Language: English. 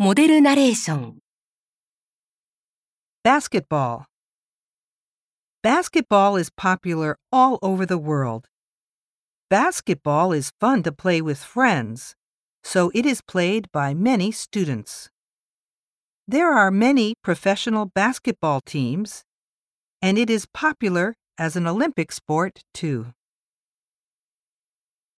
モデルナレーション Basketball. Basketball is popular all over the world. Basketball is fun to play with friends, so it is played by many students. There are many professional basketball teams, and it is popular as an Olympic sport too.